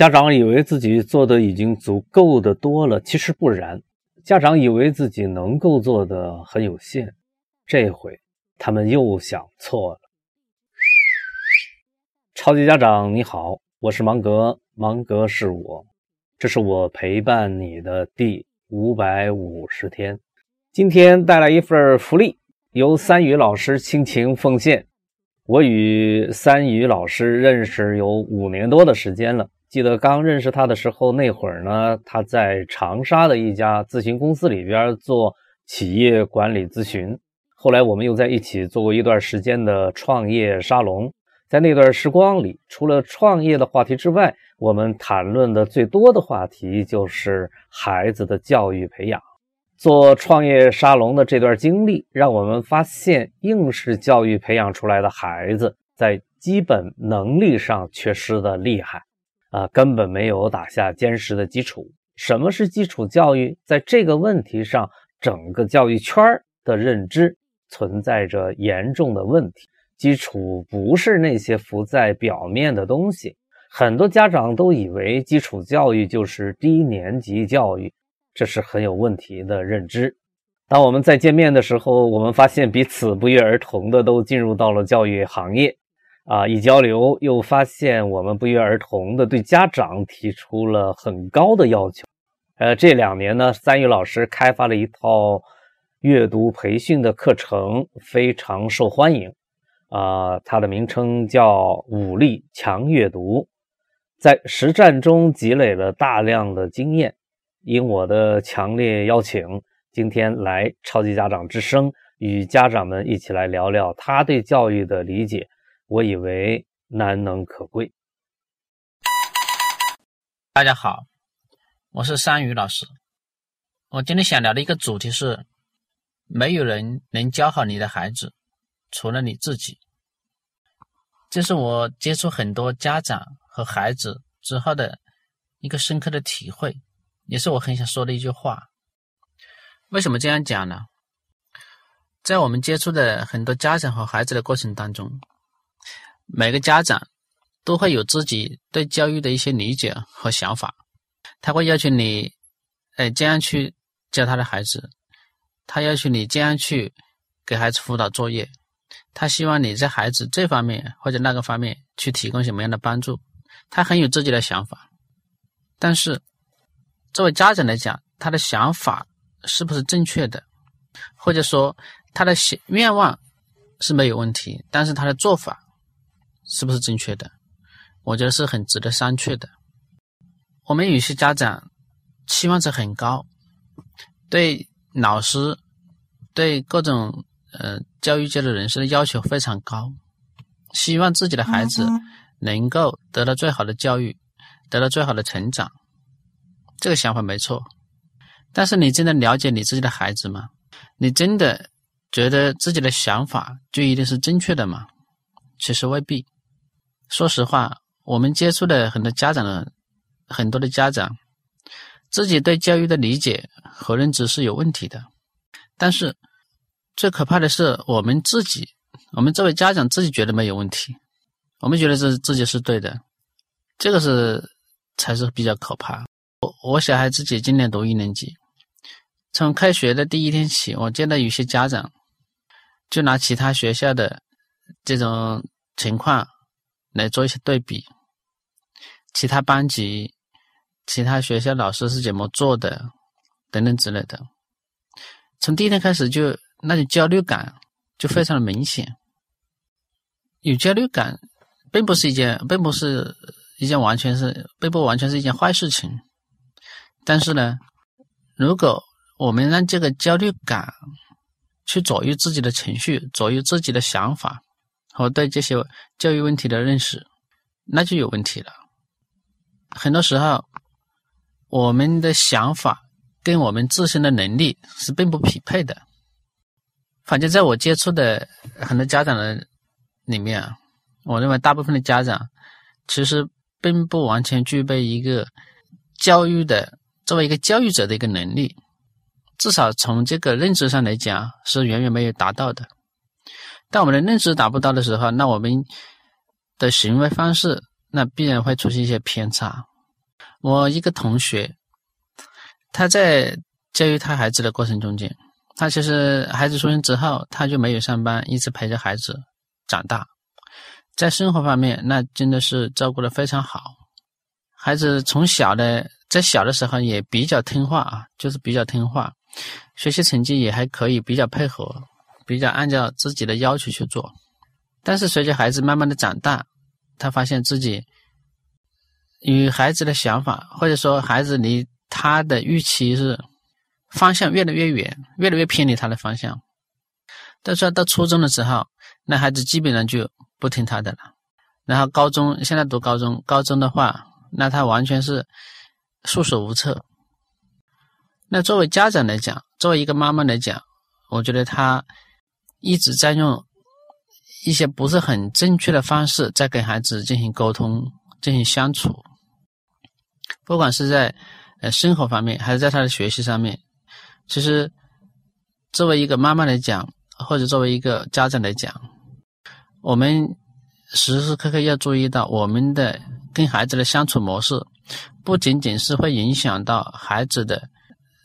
家长以为自己做的已经足够的多了，其实不然。家长以为自己能够做的很有限，这回他们又想错了。超级家长你好，我是芒格，芒格是我，这是我陪伴你的第五百五十天。今天带来一份福利，由三宇老师倾情奉献。我与三宇老师认识有五年多的时间了。记得刚认识他的时候，那会儿呢，他在长沙的一家咨询公司里边做企业管理咨询。后来我们又在一起做过一段时间的创业沙龙。在那段时光里，除了创业的话题之外，我们谈论的最多的话题就是孩子的教育培养。做创业沙龙的这段经历，让我们发现应试教育培养出来的孩子，在基本能力上缺失的厉害。啊，根本没有打下坚实的基础。什么是基础教育？在这个问题上，整个教育圈的认知存在着严重的问题。基础不是那些浮在表面的东西。很多家长都以为基础教育就是低年级教育，这是很有问题的认知。当我们在见面的时候，我们发现彼此不约而同的都进入到了教育行业。啊，一交流又发现我们不约而同的对家长提出了很高的要求。呃，这两年呢，三宇老师开发了一套阅读培训的课程，非常受欢迎。啊，它的名称叫“武力强阅读”。在实战中积累了大量的经验，应我的强烈邀请，今天来超级家长之声，与家长们一起来聊聊他对教育的理解。我以为难能可贵。大家好，我是山宇老师。我今天想聊的一个主题是：没有人能教好你的孩子，除了你自己。这是我接触很多家长和孩子之后的一个深刻的体会，也是我很想说的一句话。为什么这样讲呢？在我们接触的很多家长和孩子的过程当中。每个家长都会有自己对教育的一些理解和想法，他会要求你，哎，这样去教他的孩子，他要求你这样去给孩子辅导作业，他希望你在孩子这方面或者那个方面去提供什么样的帮助，他很有自己的想法。但是，作为家长来讲，他的想法是不是正确的，或者说他的愿望是没有问题，但是他的做法。是不是正确的？我觉得是很值得商榷的。我们有些家长期望值很高，对老师、对各种呃教育界的人士的要求非常高，希望自己的孩子能够得到最好的教育，得到最好的成长。这个想法没错，但是你真的了解你自己的孩子吗？你真的觉得自己的想法就一定是正确的吗？其实未必。说实话，我们接触的很多家长的很多的家长，自己对教育的理解和认知是有问题的。但是最可怕的是，我们自己，我们作为家长自己觉得没有问题，我们觉得这自己是对的，这个是才是比较可怕。我我小孩自己今年读一年级，从开学的第一天起，我见到有些家长就拿其他学校的这种情况。来做一些对比，其他班级、其他学校老师是怎么做的，等等之类的。从第一天开始，就那种焦虑感就非常的明显。有焦虑感，并不是一件，并不是一件完全是，并不完全是一件坏事情。但是呢，如果我们让这个焦虑感去左右自己的情绪，左右自己的想法。和对这些教育问题的认识，那就有问题了。很多时候，我们的想法跟我们自身的能力是并不匹配的。反正在我接触的很多家长的里面啊，我认为大部分的家长其实并不完全具备一个教育的作为一个教育者的一个能力，至少从这个认知上来讲，是远远没有达到的。当我们的认知达不到的时候，那我们的行为方式那必然会出现一些偏差。我一个同学，他在教育他孩子的过程中间，他其实孩子出生之后，他就没有上班，一直陪着孩子长大。在生活方面，那真的是照顾的非常好。孩子从小的在小的时候也比较听话啊，就是比较听话，学习成绩也还可以，比较配合，比较按照自己的要求去做。但是随着孩子慢慢的长大，他发现自己与孩子的想法，或者说孩子离他的预期是方向越来越远，越来越偏离他的方向。到说到初中的时候，那孩子基本上就不听他的了。然后高中现在读高中，高中的话，那他完全是束手无策。那作为家长来讲，作为一个妈妈来讲，我觉得他一直在用一些不是很正确的方式在跟孩子进行沟通、进行相处。不管是在呃生活方面，还是在他的学习上面，其实作为一个妈妈来讲，或者作为一个家长来讲，我们时时刻刻要注意到，我们的跟孩子的相处模式，不仅仅是会影响到孩子的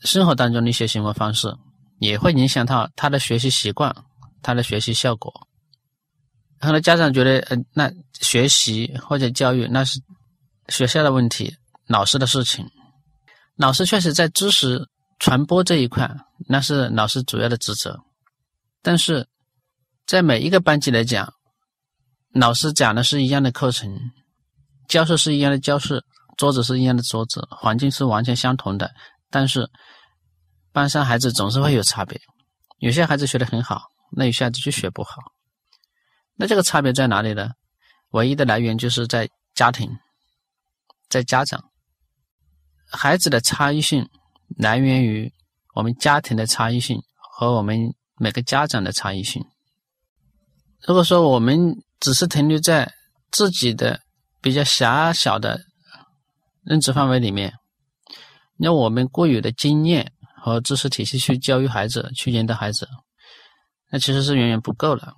生活当中的一些行为方式，也会影响到他的学习习惯、他的学习效果。很多家长觉得，呃，那学习或者教育那是学校的问题、老师的事情。老师确实在知识传播这一块，那是老师主要的职责。但是，在每一个班级来讲，老师讲的是一样的课程，教室是一样的教室，桌子是一样的桌子，环境是完全相同的。但是，班上孩子总是会有差别，有些孩子学得很好，那一下子就学不好。那这个差别在哪里呢？唯一的来源就是在家庭，在家长。孩子的差异性来源于我们家庭的差异性和我们。每个家长的差异性。如果说我们只是停留在自己的比较狭小的认知范围里面，用我们固有的经验和知识体系去教育孩子、去引导孩子，那其实是远远不够的。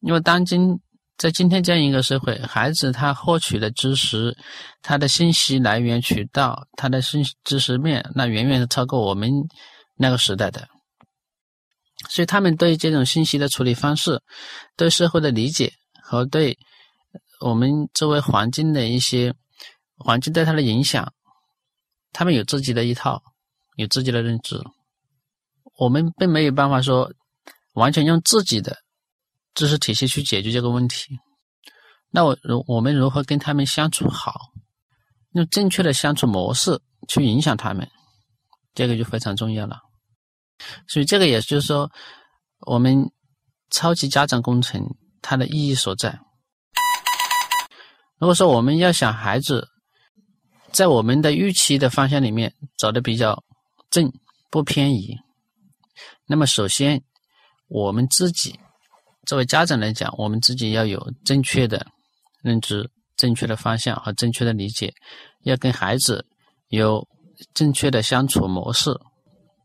因为当今在今天这样一个社会，孩子他获取的知识、他的信息来源渠道、他的信知识面，那远远是超过我们那个时代的。所以，他们对这种信息的处理方式、对社会的理解和对我们周围环境的一些环境对他的影响，他们有自己的一套，有自己的认知。我们并没有办法说完全用自己的知识体系去解决这个问题。那我如我们如何跟他们相处好，用正确的相处模式去影响他们，这个就非常重要了。所以，这个也就是说，我们超级家长工程它的意义所在。如果说我们要想孩子在我们的预期的方向里面走的比较正，不偏移，那么首先我们自己作为家长来讲，我们自己要有正确的认知、正确的方向和正确的理解，要跟孩子有正确的相处模式。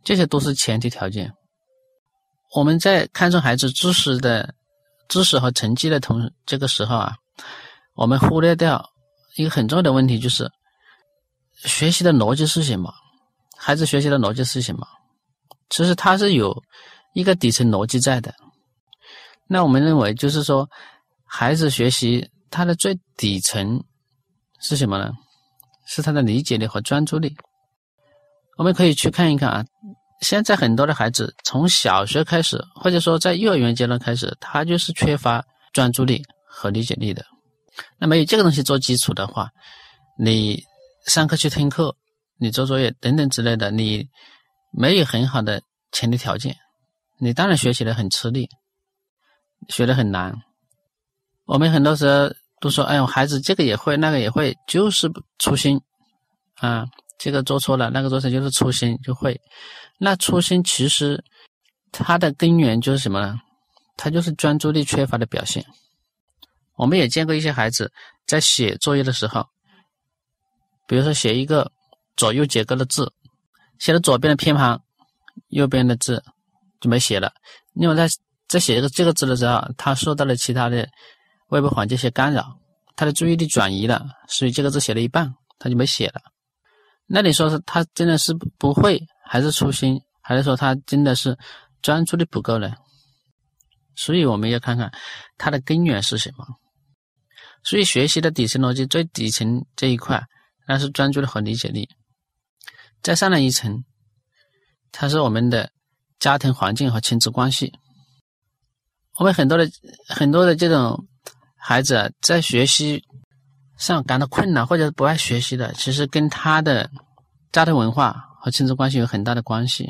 这些都是前提条件。我们在看重孩子知识的知识和成绩的同这个时候啊，我们忽略掉一个很重要的问题，就是学习的逻辑是什么？孩子学习的逻辑是什么？其实他是有一个底层逻辑在的。那我们认为，就是说，孩子学习他的最底层是什么呢？是他的理解力和专注力。我们可以去看一看啊，现在很多的孩子从小学开始，或者说在幼儿园阶段开始，他就是缺乏专注力和理解力的。那没有这个东西做基础的话，你上课去听课，你做作业等等之类的，你没有很好的前提条件，你当然学起来很吃力，学得很难。我们很多时候都说：“哎呦，孩子这个也会，那个也会，就是粗心啊。”这个做错了，那个做错就是粗心就会。那粗心其实它的根源就是什么呢？它就是专注力缺乏的表现。我们也见过一些孩子在写作业的时候，比如说写一个左右结构的字，写了左边的偏旁，右边的字就没写了。因为在在写这个这个字的时候，他受到了其他的外部环境一些干扰，他的注意力转移了，所以这个字写了一半，他就没写了。那你说是他真的是不会，还是粗心，还是说他真的是专注力不够呢？所以我们要看看它的根源是什么。所以学习的底层逻辑最底层这一块，那是专注力和理解力。再上来一层，它是我们的家庭环境和亲子关系。我们很多的很多的这种孩子在学习上感到困难或者不爱学习的，其实跟他的家庭文化和亲子关系有很大的关系。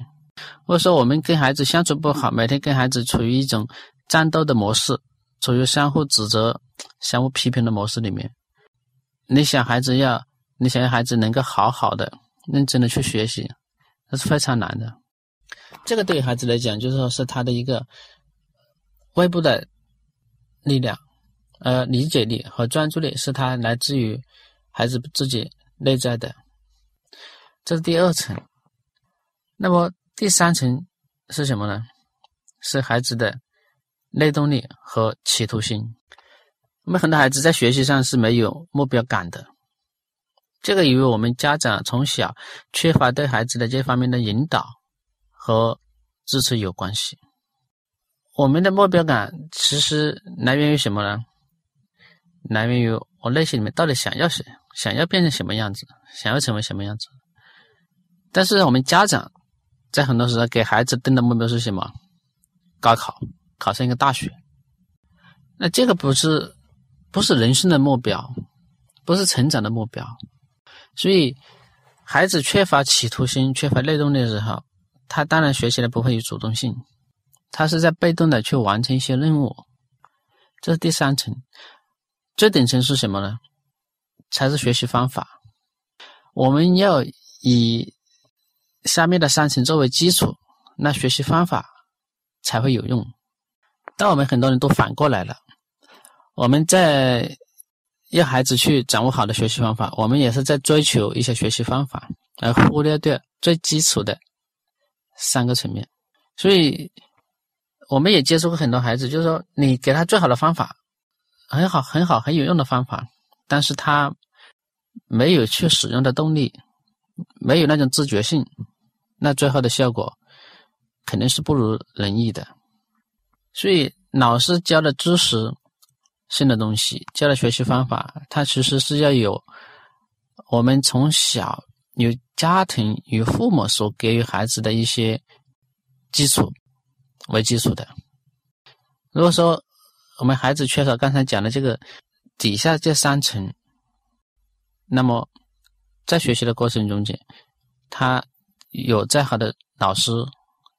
或者说，我们跟孩子相处不好，每天跟孩子处于一种战斗的模式，处于相互指责、相互批评的模式里面。你想孩子要，你想要孩子能够好好的、认真的去学习，那是非常难的。这个对于孩子来讲，就是说是他的一个。外部的力量，呃，理解力和专注力是他来自于孩子自己内在的，这是第二层。那么第三层是什么呢？是孩子的内动力和企图心。我们很多孩子在学习上是没有目标感的，这个与我们家长从小缺乏对孩子的这方面的引导和支持有关系。我们的目标感其实来源于什么呢？来源于我内心里面到底想要什，想要变成什么样子，想要成为什么样子。但是我们家长在很多时候给孩子定的目标是什么？高考，考上一个大学。那这个不是不是人生的目标，不是成长的目标。所以，孩子缺乏企图心、缺乏内动力的时候，他当然学习的不会有主动性。他是在被动的去完成一些任务，这是第三层。最顶层是什么呢？才是学习方法。我们要以下面的三层作为基础，那学习方法才会有用。但我们很多人都反过来了，我们在要孩子去掌握好的学习方法，我们也是在追求一些学习方法，而忽略掉最基础的三个层面。所以。我们也接触过很多孩子，就是说，你给他最好的方法，很好、很好、很有用的方法，但是他没有去使用的动力，没有那种自觉性，那最后的效果肯定是不如人意的。所以，老师教的知识性的东西，教的学习方法，它其实是要有我们从小有家庭与父母所给予孩子的一些基础。为基础的。如果说我们孩子缺少刚才讲的这个底下这三层，那么在学习的过程中间，他有再好的老师、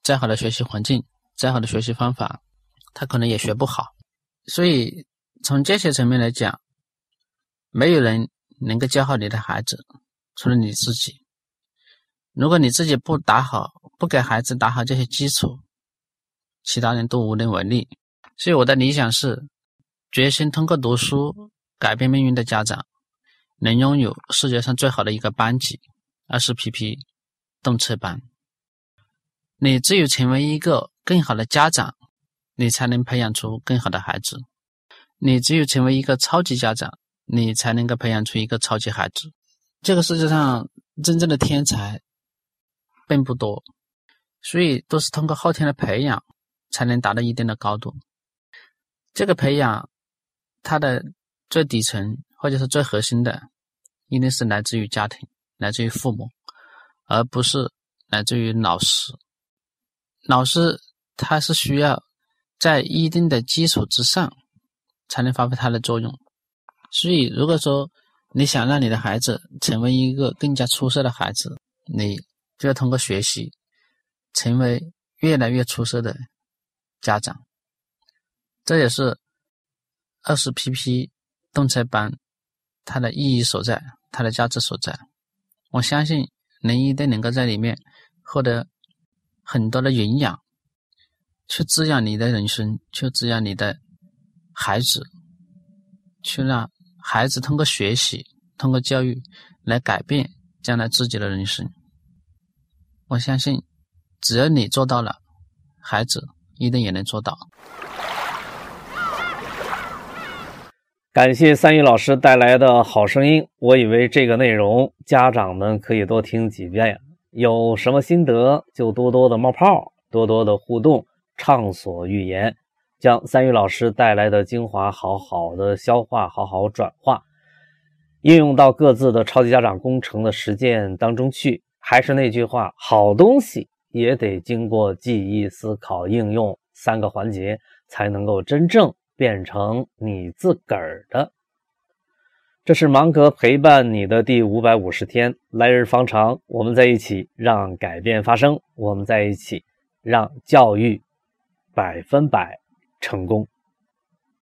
再好的学习环境、再好的学习方法，他可能也学不好。所以从这些层面来讲，没有人能够教好你的孩子，除了你自己。如果你自己不打好，不给孩子打好这些基础，其他人都无能为力，所以我的理想是，决心通过读书改变命运的家长，能拥有世界上最好的一个班级——而是 PP 动车班。你只有成为一个更好的家长，你才能培养出更好的孩子；你只有成为一个超级家长，你才能够培养出一个超级孩子。这个世界上真正的天才并不多，所以都是通过后天的培养。才能达到一定的高度。这个培养，它的最底层或者是最核心的，一定是来自于家庭，来自于父母，而不是来自于老师。老师他是需要在一定的基础之上，才能发挥它的作用。所以，如果说你想让你的孩子成为一个更加出色的孩子，你就要通过学习，成为越来越出色的。家长，这也是二十 PP 动车班它的意义所在，它的价值所在。我相信您一定能够在里面获得很多的营养，去滋养你的人生，去滋养你的孩子，去让孩子通过学习、通过教育来改变将来自己的人生。我相信，只要你做到了，孩子。一定也能做到。感谢三宇老师带来的好声音。我以为这个内容家长们可以多听几遍，有什么心得就多多的冒泡，多多的互动，畅所欲言，将三宇老师带来的精华好好的消化，好好转化，应用到各自的超级家长工程的实践当中去。还是那句话，好东西也得经过记忆、思考、应用三个环节，才能够真正。变成你自个儿的，这是芒格陪伴你的第五百五十天。来日方长，我们在一起让改变发生，我们在一起让教育百分百成功。